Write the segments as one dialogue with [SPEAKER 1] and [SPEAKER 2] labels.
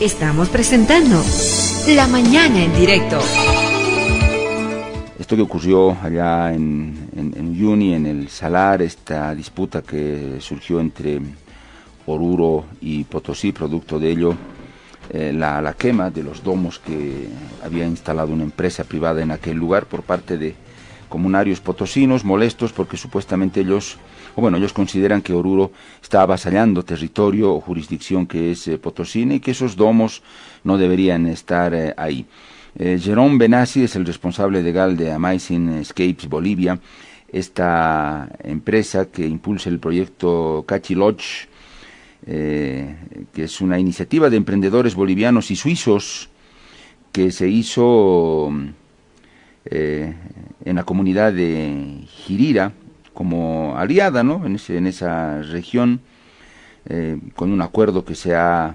[SPEAKER 1] Estamos presentando La Mañana en Directo.
[SPEAKER 2] Esto que ocurrió allá en, en, Uyuni, en el Salar, esta disputa que surgió entre Oruro y Potosí, producto de ello, eh, la, la, quema de los domos que había instalado una empresa privada en aquel lugar por parte de comunarios potosinos molestos porque supuestamente ellos o bueno, ellos consideran que Oruro está avasallando territorio o jurisdicción que es eh, potosina y que esos domos no deberían estar eh, ahí. Eh, Jerome Benassi es el responsable legal de Amazing Escapes Bolivia, esta empresa que impulsa el proyecto Cachi Lodge, que es una iniciativa de emprendedores bolivianos y suizos que se hizo en la comunidad de Girira, como aliada ¿no? en, ese, en esa región, eh, con un acuerdo que se ha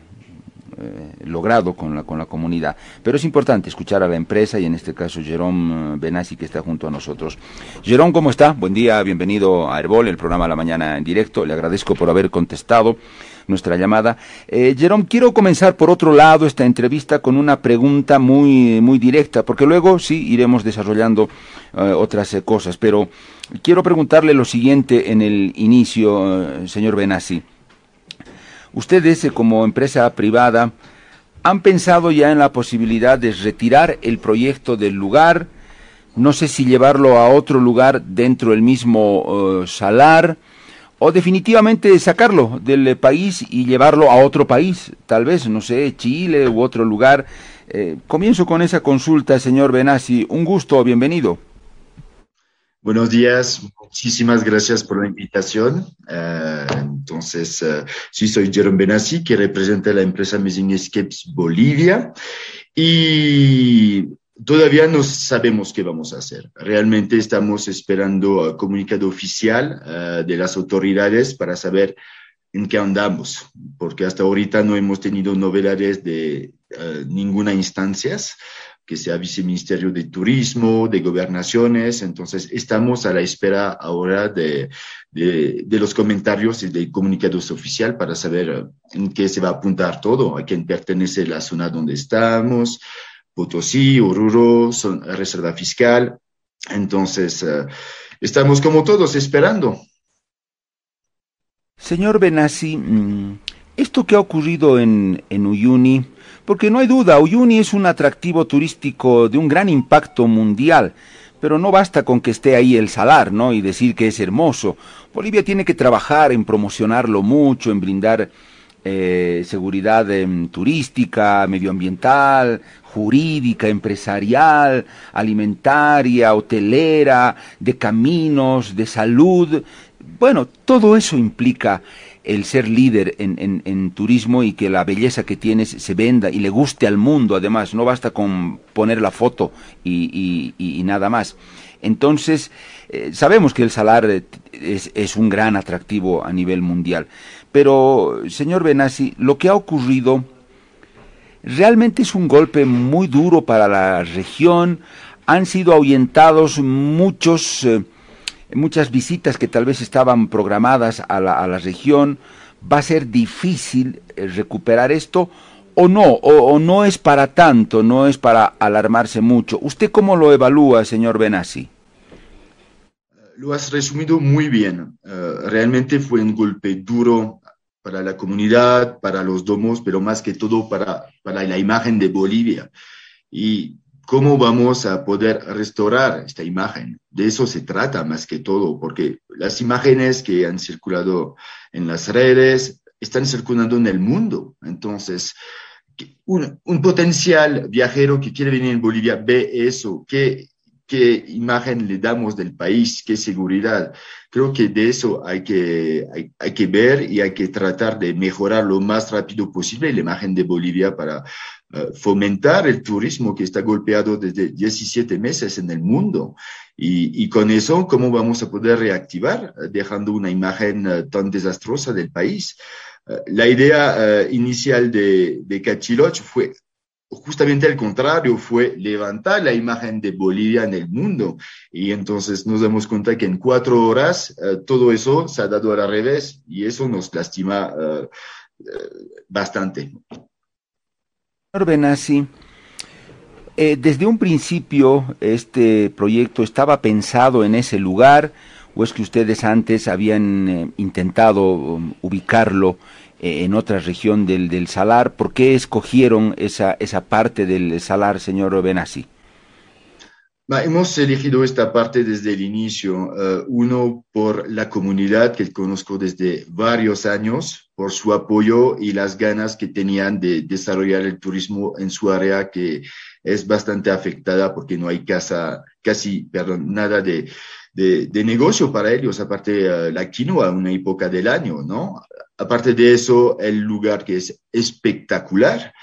[SPEAKER 2] eh, logrado con la, con la comunidad. Pero es importante escuchar a la empresa y en este caso Jerome Benassi que está junto a nosotros. Jerome, ¿cómo está? Buen día, bienvenido a Herbol, el programa La Mañana en directo. Le agradezco por haber contestado nuestra llamada. Eh, Jerome, quiero comenzar por otro lado esta entrevista con una pregunta muy, muy directa, porque luego sí iremos desarrollando eh, otras eh, cosas, pero quiero preguntarle lo siguiente en el inicio, eh, señor Benassi. Ustedes, como empresa privada, han pensado ya en la posibilidad de retirar el proyecto del lugar, no sé si llevarlo a otro lugar dentro del mismo salar, o definitivamente sacarlo del país y llevarlo a otro país, tal vez, no sé, Chile u otro lugar. Eh, comienzo con esa consulta, señor Benassi. Un gusto, bienvenido.
[SPEAKER 3] Buenos días, muchísimas gracias por la invitación. Uh, entonces, uh, sí, soy Jerome Benassi, que representa la empresa Amazing Escapes Bolivia. Y Todavía no sabemos qué vamos a hacer. Realmente estamos esperando el comunicado oficial uh, de las autoridades para saber en qué andamos, porque hasta ahorita no hemos tenido novedades de uh, ninguna instancia, que sea viceministerio de turismo, de gobernaciones. Entonces, estamos a la espera ahora de, de, de los comentarios y de comunicados oficial para saber en qué se va a apuntar todo, a quién pertenece la zona donde estamos, Potosí, Oruro, son reserva fiscal. Entonces, uh, estamos como todos esperando.
[SPEAKER 2] Señor Benassi, mm, esto que ha ocurrido en, en Uyuni, porque no hay duda, Uyuni es un atractivo turístico de un gran impacto mundial, pero no basta con que esté ahí el salar, ¿no? Y decir que es hermoso. Bolivia tiene que trabajar en promocionarlo mucho, en brindar eh, seguridad eh, turística, medioambiental, jurídica, empresarial, alimentaria, hotelera, de caminos, de salud. Bueno, todo eso implica el ser líder en, en, en, turismo y que la belleza que tienes se venda y le guste al mundo, además, no basta con poner la foto y, y, y nada más. Entonces, eh, sabemos que el salar es, es, un gran atractivo a nivel mundial, pero, señor Benassi, lo que ha ocurrido realmente es un golpe muy duro para la región. Han sido ahuyentados muchos, eh, muchas visitas que tal vez estaban programadas a la, región. Va a ser difícil eh, recuperar esto o no, o, o, no es para tanto, no es para alarmarse mucho. ¿Usted cómo lo evalúa, señor Benassi?
[SPEAKER 3] Lo has resumido muy bien. Uh, realmente fue un golpe duro para la comunidad, para los domos, pero más que todo para, para la imagen de Bolivia. Y cómo vamos a poder restaurar esta imagen. De eso se trata más que todo, porque las imágenes que han circulado en las redes están circulando en el mundo. Entonces, un, un potencial viajero que quiere venir en Bolivia ve eso, que qué imagen le damos del país, qué seguridad. Creo que de eso hay que, hay, que ver y hay que tratar de mejorar lo más rápido posible la imagen de Bolivia para uh, fomentar el turismo que está golpeado desde 17 meses en el mundo. Y, y, con eso, ¿cómo vamos a poder reactivar dejando una imagen uh, tan desastrosa del país? La idea inicial de, de Cachiloch fue justamente al contrario, fue levantar la imagen de Bolivia en el mundo. Y entonces nos damos cuenta que en cuatro horas uh, todo eso se ha dado al revés y eso nos lastima uh, uh, bastante.
[SPEAKER 2] Benassi, eh, desde un principio este proyecto estaba pensado en ese lugar o es que ustedes antes habían eh, intentado um, ubicarlo eh, en otra región del, del, Salar. ¿Por qué escogieron esa, esa parte del Salar, señor Benassi?
[SPEAKER 3] hemos elegido esta parte desde el inicio. uno, por la comunidad que conozco desde varios años, por su apoyo y las ganas que tenían de desarrollar el turismo en su área que es bastante afectada porque no hay casa, casi, perdón, nada de, de, negocio para ellos, aparte uh, la quinoa, una época del año, ¿no? Aparte de eso, el lugar que es espectacular.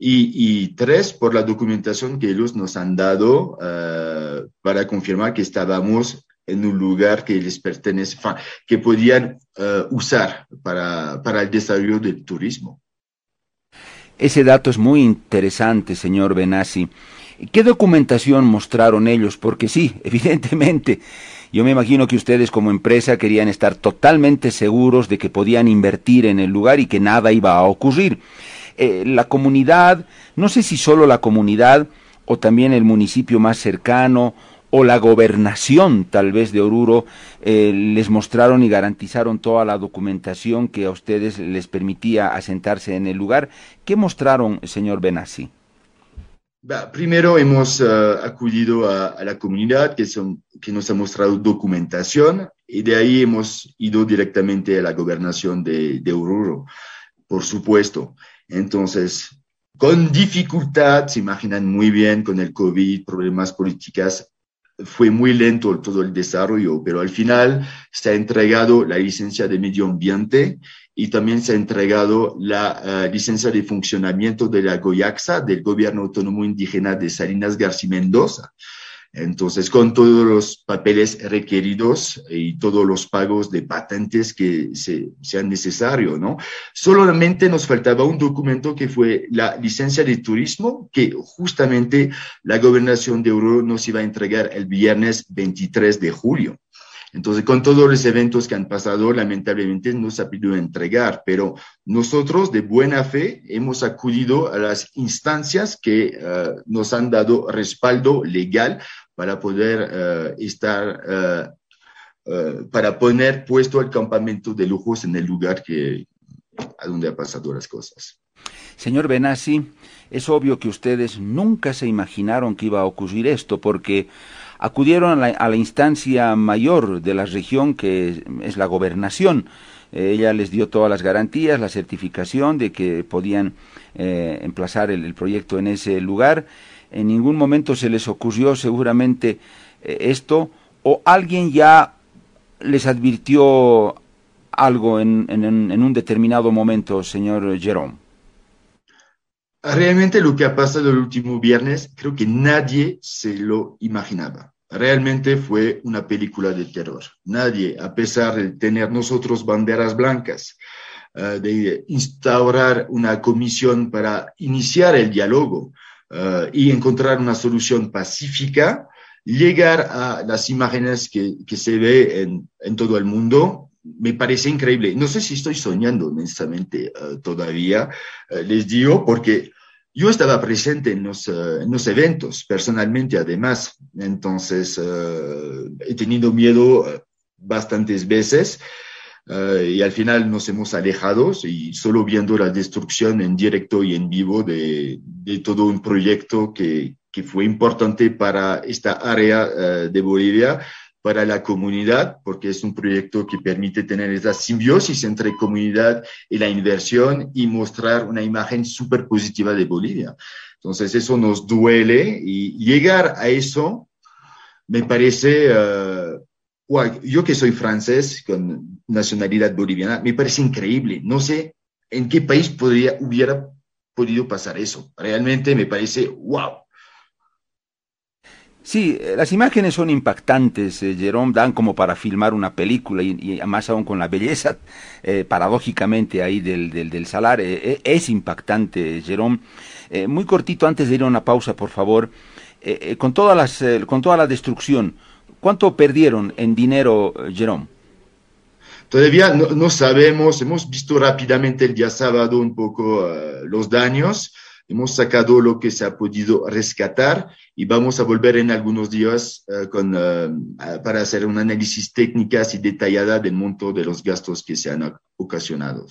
[SPEAKER 3] Y, y tres, por la documentación que ellos nos han dado uh, para confirmar que estábamos en un lugar que les pertenece, que podían uh, usar para, para el desarrollo del turismo.
[SPEAKER 2] Ese dato es muy interesante, señor Benassi. ¿Qué documentación mostraron ellos? Porque sí, evidentemente, yo me imagino que ustedes como empresa querían estar totalmente seguros de que podían invertir en el lugar y que nada iba a ocurrir. Eh, la comunidad, no sé si solo la comunidad o también el municipio más cercano o la gobernación tal vez de Oruro eh, les mostraron y garantizaron toda la documentación que a ustedes les permitía asentarse en el lugar. ¿Qué mostraron, señor Benassi?
[SPEAKER 3] Primero hemos uh, acudido a, la comunidad que nos ha mostrado documentación y de ahí hemos ido directamente a la gobernación de, de Oruro, por supuesto. Entonces, con dificultad, se imaginan muy bien, con el COVID, problemas políticas, fue muy lento todo el desarrollo, pero al final se ha entregado la licencia de medio ambiente y también se ha entregado la uh, licencia de funcionamiento de la GOYAXA, del Gobierno Autónomo Indígena de Salinas García Mendoza. Entonces, con todos los papeles requeridos y todos los pagos de patentes que se, sean necesarios, ¿no? Solamente nos faltaba un documento que fue la licencia de turismo, que justamente la gobernación de Euro nos iba a entregar el viernes 23 de julio. Entonces, con todos los eventos que han pasado, lamentablemente no se ha podido entregar, pero nosotros de buena fe hemos acudido a las instancias que uh, nos han dado respaldo legal para poder uh, estar, uh, para poner puesto el campamento de lujos en el lugar que, a donde ha pasado las cosas.
[SPEAKER 2] Señor Benassi, es obvio que ustedes nunca se imaginaron que iba a ocurrir esto, porque acudieron a la, a la, instancia mayor de la región, que es la gobernación. Eh, ella les dio todas las garantías, la certificación de que podían eh, emplazar el, proyecto en ese lugar. En ningún momento se les ocurrió seguramente eh, esto, o alguien ya les advirtió algo en, en, en un determinado momento, señor Jerome.
[SPEAKER 3] Realmente lo que ha pasado el último viernes, creo que nadie se lo imaginaba. Realmente fue una película de terror. Nadie, a pesar de tener nosotros banderas blancas, uh, de instaurar una comisión para iniciar el diálogo uh, y encontrar una solución pacífica, llegar a las imágenes que, que se ve en, en, todo el mundo, me parece increíble. No sé si estoy soñando honestamente uh, todavía, les digo, porque yo estaba presente en los, los eventos, personalmente además, entonces he tenido miedo bastantes veces y al final nos hemos alejado y solo viendo la destrucción en directo y en vivo de, todo un proyecto que, fue importante para esta área de Bolivia, para la comunidad, porque es un proyecto que permite tener esa simbiosis entre comunidad y la inversión y mostrar una imagen súper positiva de Bolivia. Entonces, eso nos duele y llegar a eso me parece, uh, yo que soy francés con nacionalidad boliviana, me parece increíble. No sé en qué país podría, hubiera podido pasar eso. Realmente me parece, wow.
[SPEAKER 2] Sí, eh, las imágenes son impactantes, eh, Jerome, dan como para filmar una película y, y más aún con la belleza, eh, paradójicamente ahí del, del, del salar, es impactante, Jerome. Muy cortito, antes de ir a una pausa, por favor, con, todas las, con toda la destrucción, ¿cuánto perdieron en dinero, Jerome?
[SPEAKER 3] Todavía no, no, sabemos, hemos visto rápidamente el día sábado un poco los daños, hemos sacado lo que se ha podido rescatar y vamos a volver en algunos días con, para hacer un análisis técnico y detallada del monto de los gastos que se han ocasionado.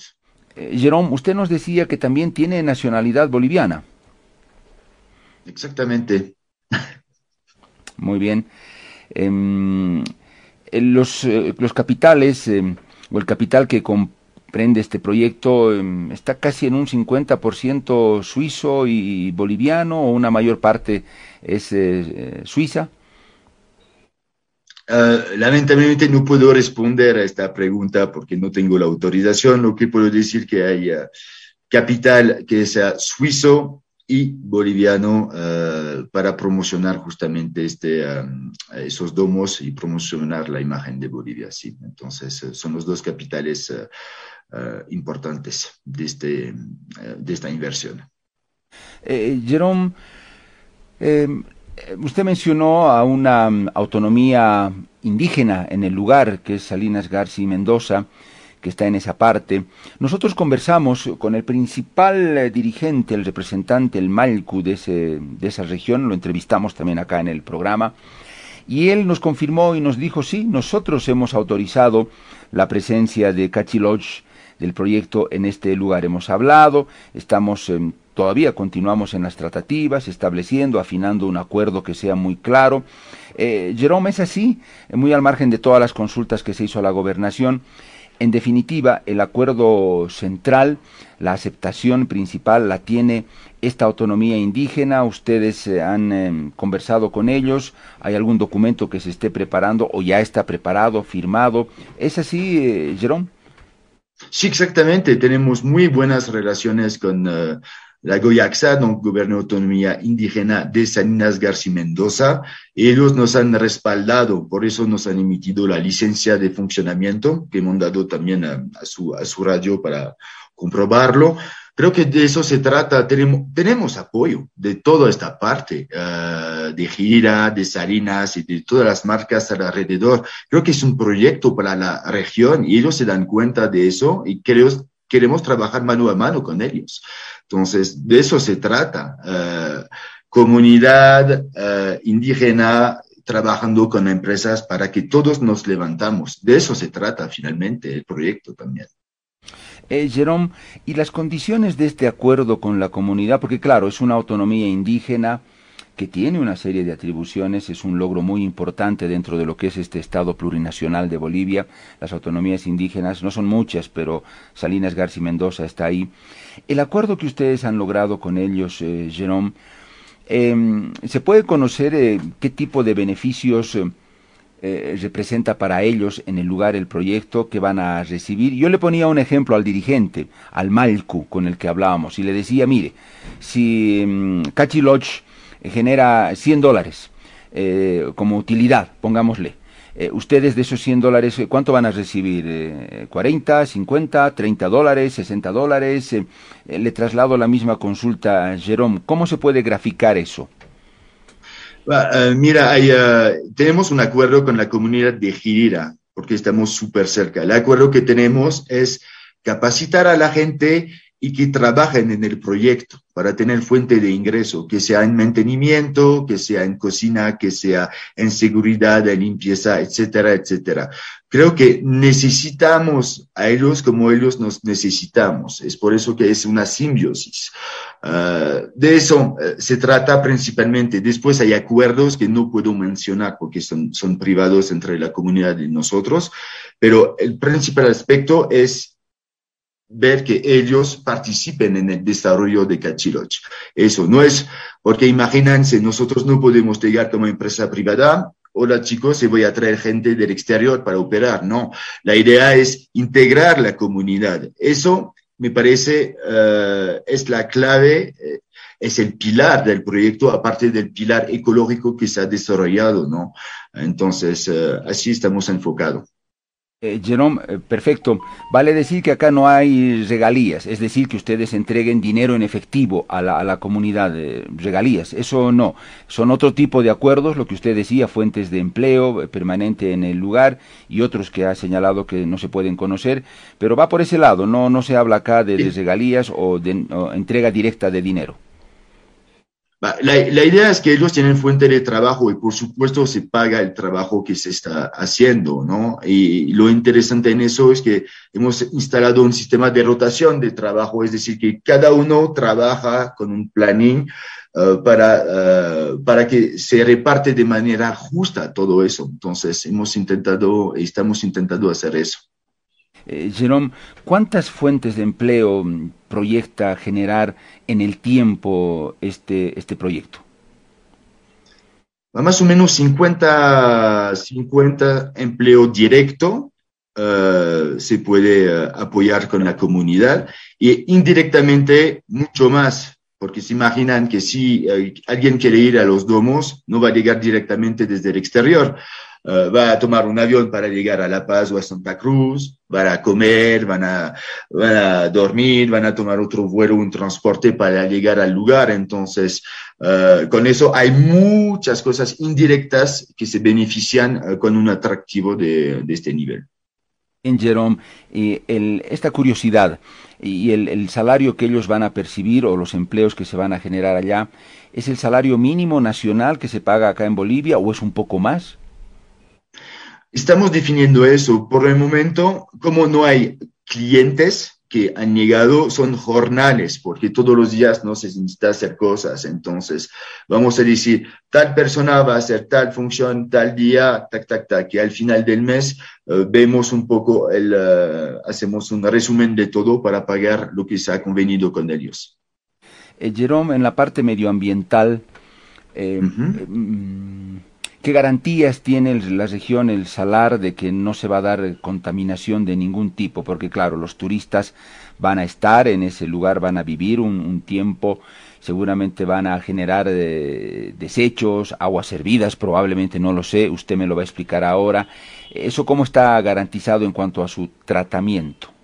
[SPEAKER 2] Jerome, usted nos decía que también tiene nacionalidad boliviana.
[SPEAKER 3] Exactamente.
[SPEAKER 2] Muy bien. Em, los, eh, los, capitales, em, o el capital que comprende este proyecto, em, está casi en un 50% suizo y boliviano, o una mayor parte es eh, eh, suiza.
[SPEAKER 3] lamentablemente no puedo responder a esta pregunta porque no tengo la autorización. Lo que puedo decir que hay capital que sea suizo y boliviano para promocionar justamente este, esos domos y promocionar la imagen de Bolivia. Sí. Entonces, uh, son los dos capitales importantes de, este, de esta inversión.
[SPEAKER 2] Eh, Jerome, eh, usted mencionó a una um, autonomía indígena en el lugar, que es Salinas García y Mendoza que está en esa parte. Nosotros conversamos con el principal eh, dirigente, el representante, el Malcu de, ese, de esa región, lo entrevistamos también acá en el programa, y él nos confirmó y nos dijo, sí, nosotros hemos autorizado la presencia de Cachiloch del proyecto en este lugar. Hemos hablado, estamos em, todavía continuamos en las tratativas, estableciendo, afinando un acuerdo que sea muy claro. Eh, Jerome es así, muy al margen de todas las consultas que se hizo a la gobernación. En definitiva, el acuerdo central, la aceptación principal la tiene esta autonomía indígena. Ustedes eh, han em, conversado con ellos. ¿Hay algún documento que se esté preparando o ya está preparado, firmado? ¿Es así, eh, Jerome?
[SPEAKER 3] Sí, exactamente. Tenemos muy buenas relaciones con eh, la Goyaxa, donc Gobierno de Autonomía Indígena de Salinas García Mendoza. Ellos nos han respaldado, por eso nos han emitido la licencia de funcionamiento, que hemos dado también a, su, a su radio para comprobarlo. Creo que de eso se trata. Tenemos, tenemos apoyo de toda esta parte, uh, de Gira, de Salinas y de todas las marcas alrededor. Creo que es un proyecto para la región y ellos se dan cuenta de eso y creo, queremos trabajar mano a mano con ellos. Entonces, de eso se trata. Uh, comunidad uh, indígena trabajando con empresas para que todos nos levantamos. De eso se trata finalmente el proyecto también.
[SPEAKER 2] Eh, Jerome, ¿y las condiciones de este acuerdo con la comunidad? Porque claro, es una autonomía indígena que tiene una serie de atribuciones, es un logro muy importante dentro de lo que es este Estado plurinacional de Bolivia. Las autonomías indígenas no son muchas, pero Salinas García Mendoza está ahí. El acuerdo que ustedes han logrado con ellos, eh, Jerome, eh, ¿se puede conocer eh, qué tipo de beneficios eh, eh, representa para ellos en el lugar el proyecto que van a recibir. Yo le ponía un ejemplo al dirigente, al Malcu con el que hablábamos, y le decía, mire, si um, genera 100 dólares eh, como utilidad, pongámosle, eh, ustedes de esos 100 dólares, ¿cuánto van a recibir? Eh, ¿40, 50, 30 dólares, 60 dólares? le traslado la misma consulta a Jerome. ¿Cómo se puede graficar eso?
[SPEAKER 3] Uh, mira, hay, uh, tenemos un acuerdo con la comunidad de Girira, porque estamos súper cerca. El acuerdo que tenemos es capacitar a la gente y que trabajen en el proyecto para tener fuente de ingreso, que sea en mantenimiento, que sea en cocina, que sea en seguridad, en limpieza, etcétera, etcétera. Creo que necesitamos a ellos como ellos nos necesitamos. Es por eso que es una simbiosis. Uh, de eso uh, se trata principalmente. Después hay acuerdos que no puedo mencionar porque son, son privados entre la comunidad y nosotros, pero el principal aspecto es ver que ellos participen en el desarrollo de Cachiloch. Eso no es porque imagínense, nosotros no podemos llegar como empresa privada. Hola chicos, se voy a traer gente del exterior para operar. No, la idea es integrar la comunidad. Eso me parece uh, es la clave, eh, es el pilar del proyecto, aparte del pilar ecológico que se ha desarrollado, ¿no? Entonces, uh, así estamos enfocados.
[SPEAKER 2] Eh, Jerome, eh, perfecto. Vale decir que acá no hay regalías, es decir, que ustedes entreguen dinero en efectivo a la, a la comunidad, de regalías. Eso no. Son otro tipo de acuerdos, lo que usted decía, fuentes de empleo eh, permanente en el lugar y otros que ha señalado que no se pueden conocer, pero va por ese lado, no, no se habla acá de, de regalías o de o entrega directa de dinero.
[SPEAKER 3] La, idea es que ellos tienen fuente de trabajo y por supuesto se paga el trabajo que se está haciendo, ¿no? Y lo interesante en eso es que hemos instalado un sistema de rotación de trabajo, es decir, que cada uno trabaja con un planning uh, para, uh, para que se reparte de manera justa todo eso. Entonces hemos intentado, estamos intentando hacer eso.
[SPEAKER 2] Eh, Jerome, ¿cuántas fuentes de empleo proyecta generar en el tiempo este, este proyecto?
[SPEAKER 3] Más o menos 50, 50 empleo directo eh, se puede eh, apoyar con la comunidad y indirectamente mucho más, porque se imaginan que si alguien quiere ir a los domos, no va a llegar directamente desde el exterior, eh, va a tomar un avión para llegar a La Paz o a Santa Cruz, van a comer, van a, van a dormir, van a tomar otro vuelo, un transporte para llegar al lugar. Entonces, uh, con eso hay muchas cosas indirectas que se benefician uh, con un atractivo de, de este nivel.
[SPEAKER 2] En Jerome, esta curiosidad y el, el, salario que ellos van a percibir o los empleos que se van a generar allá, ¿es el salario mínimo nacional que se paga acá en Bolivia o es un poco más?
[SPEAKER 3] Estamos definiendo eso. Por el momento, como no hay clientes que han llegado, son jornales, porque todos los días no se necesita hacer cosas. Entonces, vamos a decir, tal persona va a hacer tal función, tal día, tac, tac, tac, y al final del mes uh, vemos un poco, el, uh, hacemos un resumen de todo para pagar lo que se ha convenido con ellos.
[SPEAKER 2] Eh, Jerome, en la parte medioambiental, eh, uh -huh. ¿Qué garantías tiene la región, el Salar, de que no se va a dar contaminación de ningún tipo? Porque claro, los turistas van a estar en ese lugar, van a vivir un, tiempo, seguramente van a generar eh, desechos, aguas servidas, probablemente no lo sé, usted me lo va a explicar ahora. ¿Eso cómo está garantizado en cuanto a su tratamiento?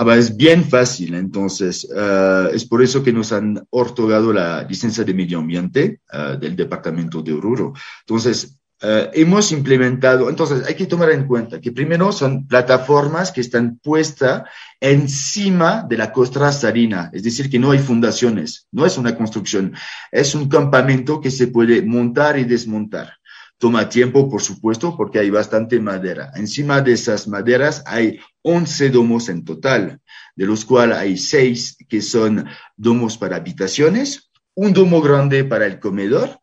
[SPEAKER 3] Ah, es bien fácil, entonces, uh, es por eso que nos han otorgado la licencia de medio ambiente uh, del departamento de Oruro. Entonces, uh, hemos implementado, entonces hay que tomar en cuenta que primero son plataformas que están puestas encima de la costra salina, es decir, que no hay fundaciones, no es una construcción, es un campamento que se puede montar y desmontar. Toma tiempo, por supuesto, porque hay bastante madera. Encima de esas maderas hay 11 domos en total, de los cuales hay 6 que son domos para habitaciones, un domo grande para el comedor.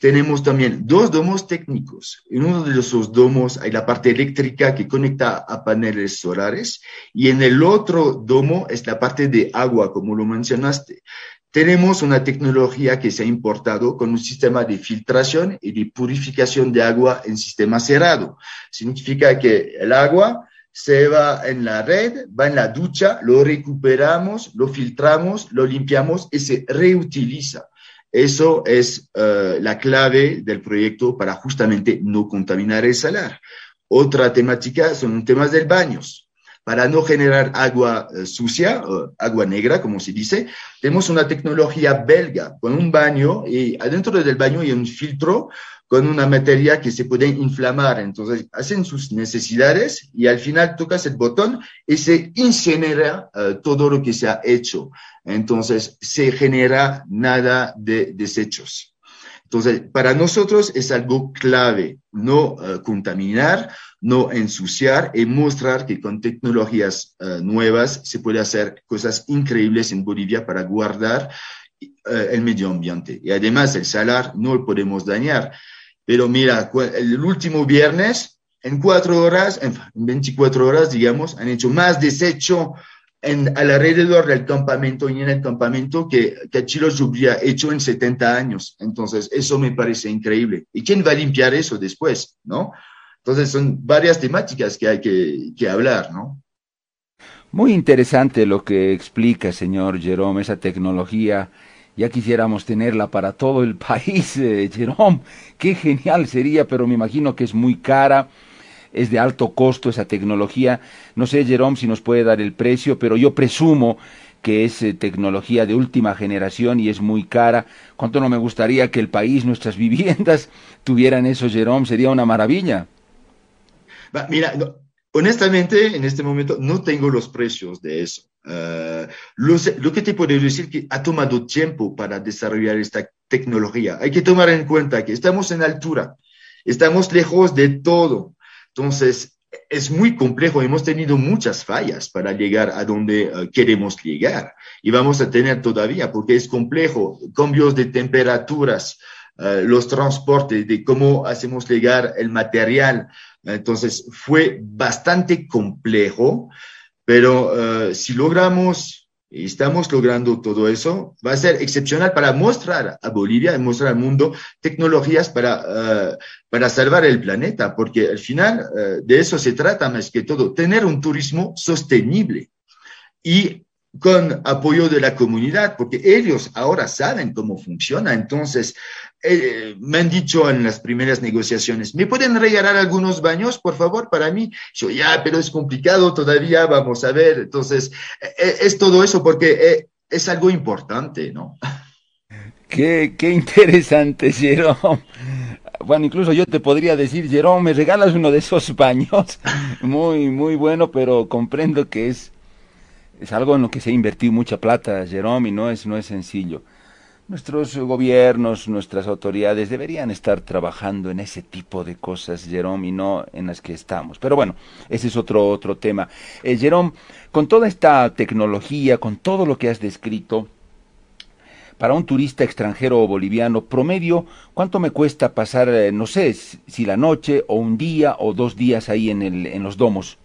[SPEAKER 3] Tenemos también dos domos técnicos. En uno de esos domos hay la parte eléctrica que conecta a paneles solares y en el otro domo es la parte de agua, como lo mencionaste. Tenemos una tecnología que se ha importado con un sistema de filtración y de purificación de agua en sistema cerrado. Significa que el agua se va en la red, va en la ducha, lo recuperamos, lo filtramos, lo limpiamos y se reutiliza. Eso es uh, la clave del proyecto para justamente no contaminar el salar. Otra temática son temas del baños para no generar agua uh, sucia, agua negra, como se dice, tenemos una tecnología belga con un baño y adentro del baño hay un filtro con una materia que se puede inflamar. Entonces, hacen sus necesidades y al final tocas el botón y se incinera uh, todo lo que se ha hecho. Entonces, se genera nada de desechos. Entonces, para nosotros es algo clave, no uh, contaminar, no ensuciar y mostrar que con tecnologías uh, nuevas se puede hacer cosas increíbles en Bolivia para guardar uh, el medio ambiente. Y además el salar no lo podemos dañar. Pero mira, el último viernes, en cuatro horas, en 24 horas, digamos, han hecho más desecho en, alrededor del campamento y en el campamento que, que Chilos hubiera hecho en 70 años. Entonces, eso me parece increíble. ¿Y quién va a limpiar eso después? ¿No? Entonces, son varias temáticas que hay que, que hablar, ¿no?
[SPEAKER 2] Muy interesante lo que explica, señor Jerome, esa tecnología. Ya quisiéramos tenerla para todo el país, eh, Jerome. Qué genial sería, pero me imagino que es muy cara es de alto costo esa tecnología. No sé, Jerome, si nos puede dar el precio, pero yo presumo que es eh, tecnología de última generación y es muy cara. ¿Cuánto no me gustaría que el país, nuestras viviendas, tuvieran eso, Jerome? Sería una maravilla.
[SPEAKER 3] Mira, honestamente, en este momento no tengo los precios de eso. Uh, lo, que te puedo decir que ha tomado tiempo para desarrollar esta tecnología. Hay que tomar en cuenta que estamos en altura, estamos lejos de todo. Entonces, es muy complejo. Hemos tenido muchas fallas para llegar a donde uh, queremos llegar y vamos a tener todavía porque es complejo. Cambios de temperaturas, uh, los transportes, de cómo hacemos llegar el material. Entonces, fue bastante complejo, pero uh, si logramos estamos logrando todo eso, va a ser excepcional para mostrar a Bolivia y mostrar al mundo tecnologías para, uh, para salvar el planeta, porque al final uh, de eso se trata más que todo, tener un turismo sostenible. Y con apoyo de la comunidad, porque ellos ahora saben cómo funciona. Entonces, eh, me han dicho en las primeras negociaciones, ¿me pueden regalar algunos baños, por favor, para mí? Yo, ya, pero es complicado todavía, vamos a ver. Entonces, eh, es todo eso porque eh, es algo importante, ¿no?
[SPEAKER 2] Qué, qué interesante, Jerome. Bueno, incluso yo te podría decir, Jerome, ¿me regalas uno de esos baños? Muy, muy bueno, pero comprendo que es, es algo en lo que se ha invertido mucha plata, Jerome, y no es, no es sencillo. Nuestros gobiernos, nuestras autoridades deberían estar trabajando en ese tipo de cosas, Jerome, y no en las que estamos. Pero bueno, ese es otro, otro tema. Eh, Jerome, con toda esta tecnología, con todo lo que has descrito, para un turista extranjero o boliviano promedio, ¿cuánto me cuesta pasar, eh, no sé, si la noche o un día o dos días ahí en, el, en los domos?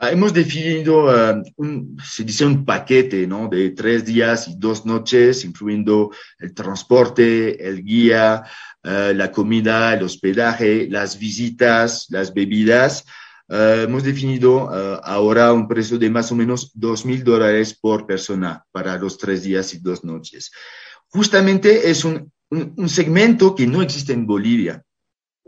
[SPEAKER 3] Ah, hemos definido, uh, un, se dice un paquete, ¿no? De tres días y dos noches, incluyendo el transporte, el guía, uh, la comida, el hospedaje, las visitas, las bebidas. Uh, hemos definido ahora un precio de más o menos dos mil dólares por persona para los tres días y dos noches. Justamente es un, un, un segmento que no existe en Bolivia,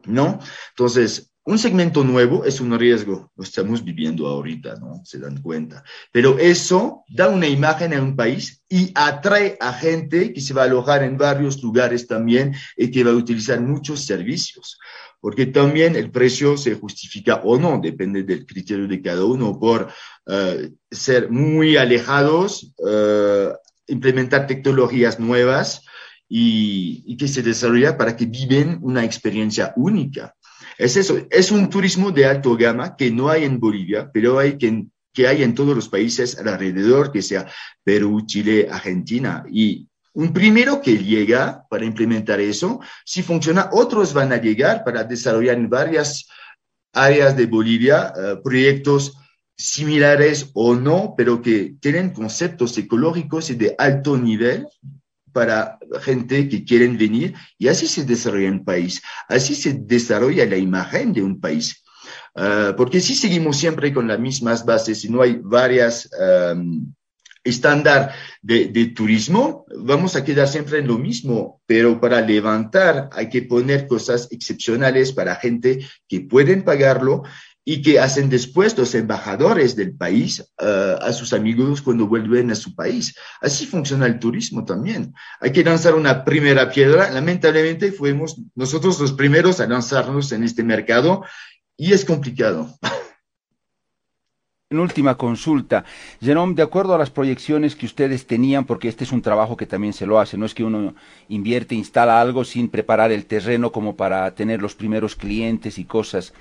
[SPEAKER 3] ¿no? Entonces, un segmento nuevo es un riesgo, lo estamos viviendo ahorita, ¿no? Se dan cuenta. Pero eso da una imagen a un país y atrae a gente que se va a alojar en varios lugares también y que va a utilizar muchos servicios. Porque también el precio se justifica o no, depende del criterio de cada uno, por uh, ser muy alejados, uh, implementar tecnologías nuevas y, y que se desarrolla para que viven una experiencia única. Es eso, es un turismo de alto gama que no hay en Bolivia, pero hay que, hay en todos los países alrededor, que sea Perú, Chile, Argentina. Y un primero que llega para implementar eso, si funciona, otros van a llegar para desarrollar en varias áreas de Bolivia uh, proyectos similares o no, pero que tienen conceptos ecológicos y de alto nivel para gente que quieren venir y así se desarrolla un país, así se desarrolla la imagen de un país. Uh, porque si seguimos siempre con las mismas bases y no hay varias um, estándar de, de, turismo, vamos a quedar siempre en lo mismo, pero para levantar hay que poner cosas excepcionales para gente que pueden pagarlo y que hacen después los embajadores del país uh, a sus amigos cuando vuelven a su país. Así funciona el turismo también. Hay que lanzar una primera piedra. Lamentablemente fuimos nosotros los primeros a lanzarnos en este mercado y es complicado.
[SPEAKER 2] En última consulta, Jerome, de acuerdo a las proyecciones que ustedes tenían, porque este es un trabajo que también se lo hace, no es que uno invierte, instala algo sin preparar el terreno como para tener los primeros clientes y cosas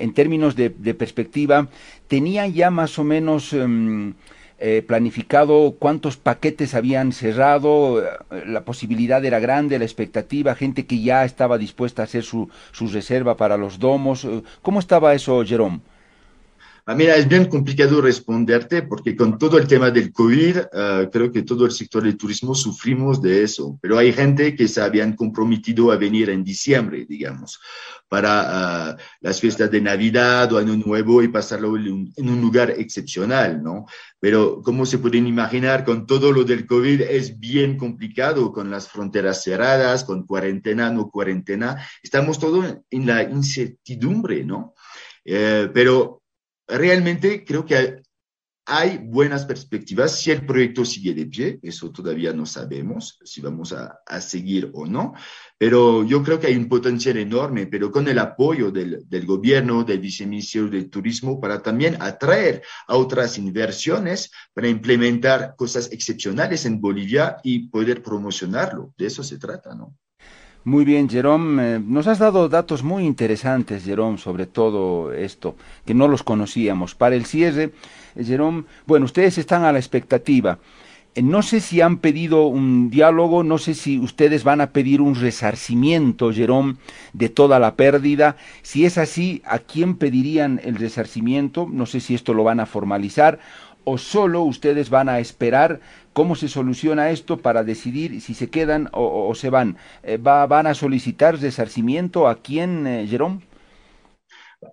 [SPEAKER 2] en términos de, perspectiva, ¿tenían ya más o menos um, eh, planificado cuántos paquetes habían cerrado? ¿La posibilidad era grande, la expectativa? ¿Gente que ya estaba dispuesta a hacer su, su reserva para los domos? ¿Cómo estaba eso, Jerome?
[SPEAKER 3] Ah, mira, es bien complicado responderte porque con todo el tema del COVID, uh, creo que todo el sector del turismo sufrimos de eso, pero hay gente que se habían comprometido a venir en diciembre, digamos, para uh, las fiestas de Navidad o Año Nuevo y pasarlo en un, en un lugar excepcional, ¿no? Pero como se pueden imaginar, con todo lo del COVID es bien complicado, con las fronteras cerradas, con cuarentena, no cuarentena, estamos todos en la incertidumbre, ¿no? Eh, pero realmente creo que hay buenas perspectivas si el proyecto sigue de pie, eso todavía no sabemos si vamos a, seguir o no, pero yo creo que hay un potencial enorme, pero con el apoyo del, del gobierno, del viceministerio de Turismo, para también atraer a otras inversiones, para implementar cosas excepcionales en Bolivia y poder promocionarlo. De eso se trata, ¿no?
[SPEAKER 2] Muy bien, Jerome. Eh, nos has dado datos muy interesantes, Jerome, sobre todo esto, que no los conocíamos. Para el cierre, eh, Jerome, bueno, ustedes están a la expectativa. Eh, no sé si han pedido un diálogo, no sé si ustedes van a pedir un resarcimiento, Jerome, de toda la pérdida. Si es así, ¿a quién pedirían el resarcimiento? No sé si esto lo van a formalizar o solo ustedes van a esperar cómo se soluciona esto para decidir si se quedan o, o se van. Eh, va, ¿Van a solicitar resarcimiento a quién, eh, Jerome?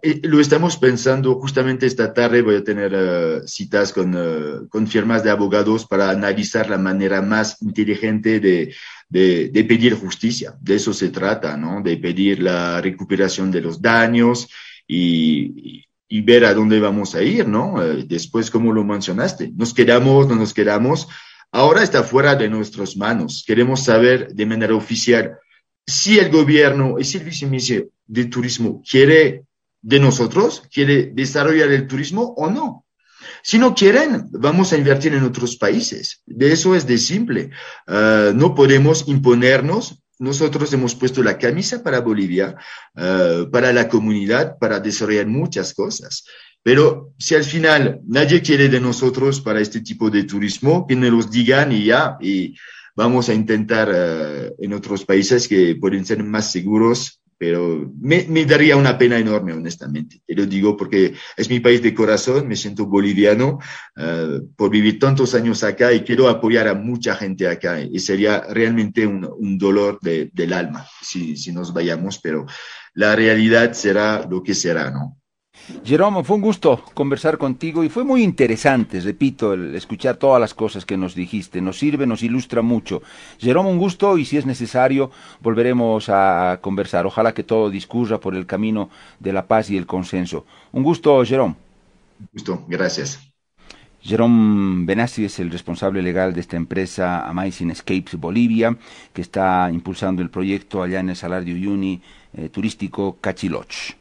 [SPEAKER 3] Eh, lo estamos pensando justamente esta tarde. Voy a tener uh, citas con, uh, con, firmas de abogados para analizar la manera más inteligente de, de, de, pedir justicia. De eso se trata, ¿no? De pedir la recuperación de los daños y, y ver a dónde vamos a ir, ¿no? Uh, después, como lo mencionaste, nos quedamos, no nos quedamos ahora está fuera de nuestras manos. Queremos saber de manera oficial si el gobierno y si el viceministro de Turismo quiere de nosotros, quiere desarrollar el turismo o no. Si no quieren, vamos a invertir en otros países. De eso es de simple. Uh, no podemos imponernos. Nosotros hemos puesto la camisa para Bolivia, uh, para la comunidad, para desarrollar muchas cosas. Pero si al final nadie quiere de nosotros para este tipo de turismo, que nos los digan y ya, y vamos a intentar uh, en otros países que pueden ser más seguros, pero me, me, daría una pena enorme, honestamente. Te lo digo porque es mi país de corazón, me siento boliviano uh, por vivir tantos años acá y quiero apoyar a mucha gente acá. Y sería realmente un, un dolor de, del alma si, si nos vayamos, pero la realidad será lo que será, ¿no?
[SPEAKER 2] Jerome, fue un gusto conversar contigo y fue muy interesante, repito, el escuchar todas las cosas que nos dijiste. Nos sirve, nos ilustra mucho. Jerome, un gusto y si es necesario volveremos a conversar. Ojalá que todo discurra por el camino de la paz y el consenso. Un gusto, Jerome.
[SPEAKER 3] Un gusto, gracias.
[SPEAKER 2] Jerome Benassi es el responsable legal de esta empresa Amazing Escapes Bolivia, que está impulsando el proyecto allá en el Salario Uni eh, turístico Cachiloch.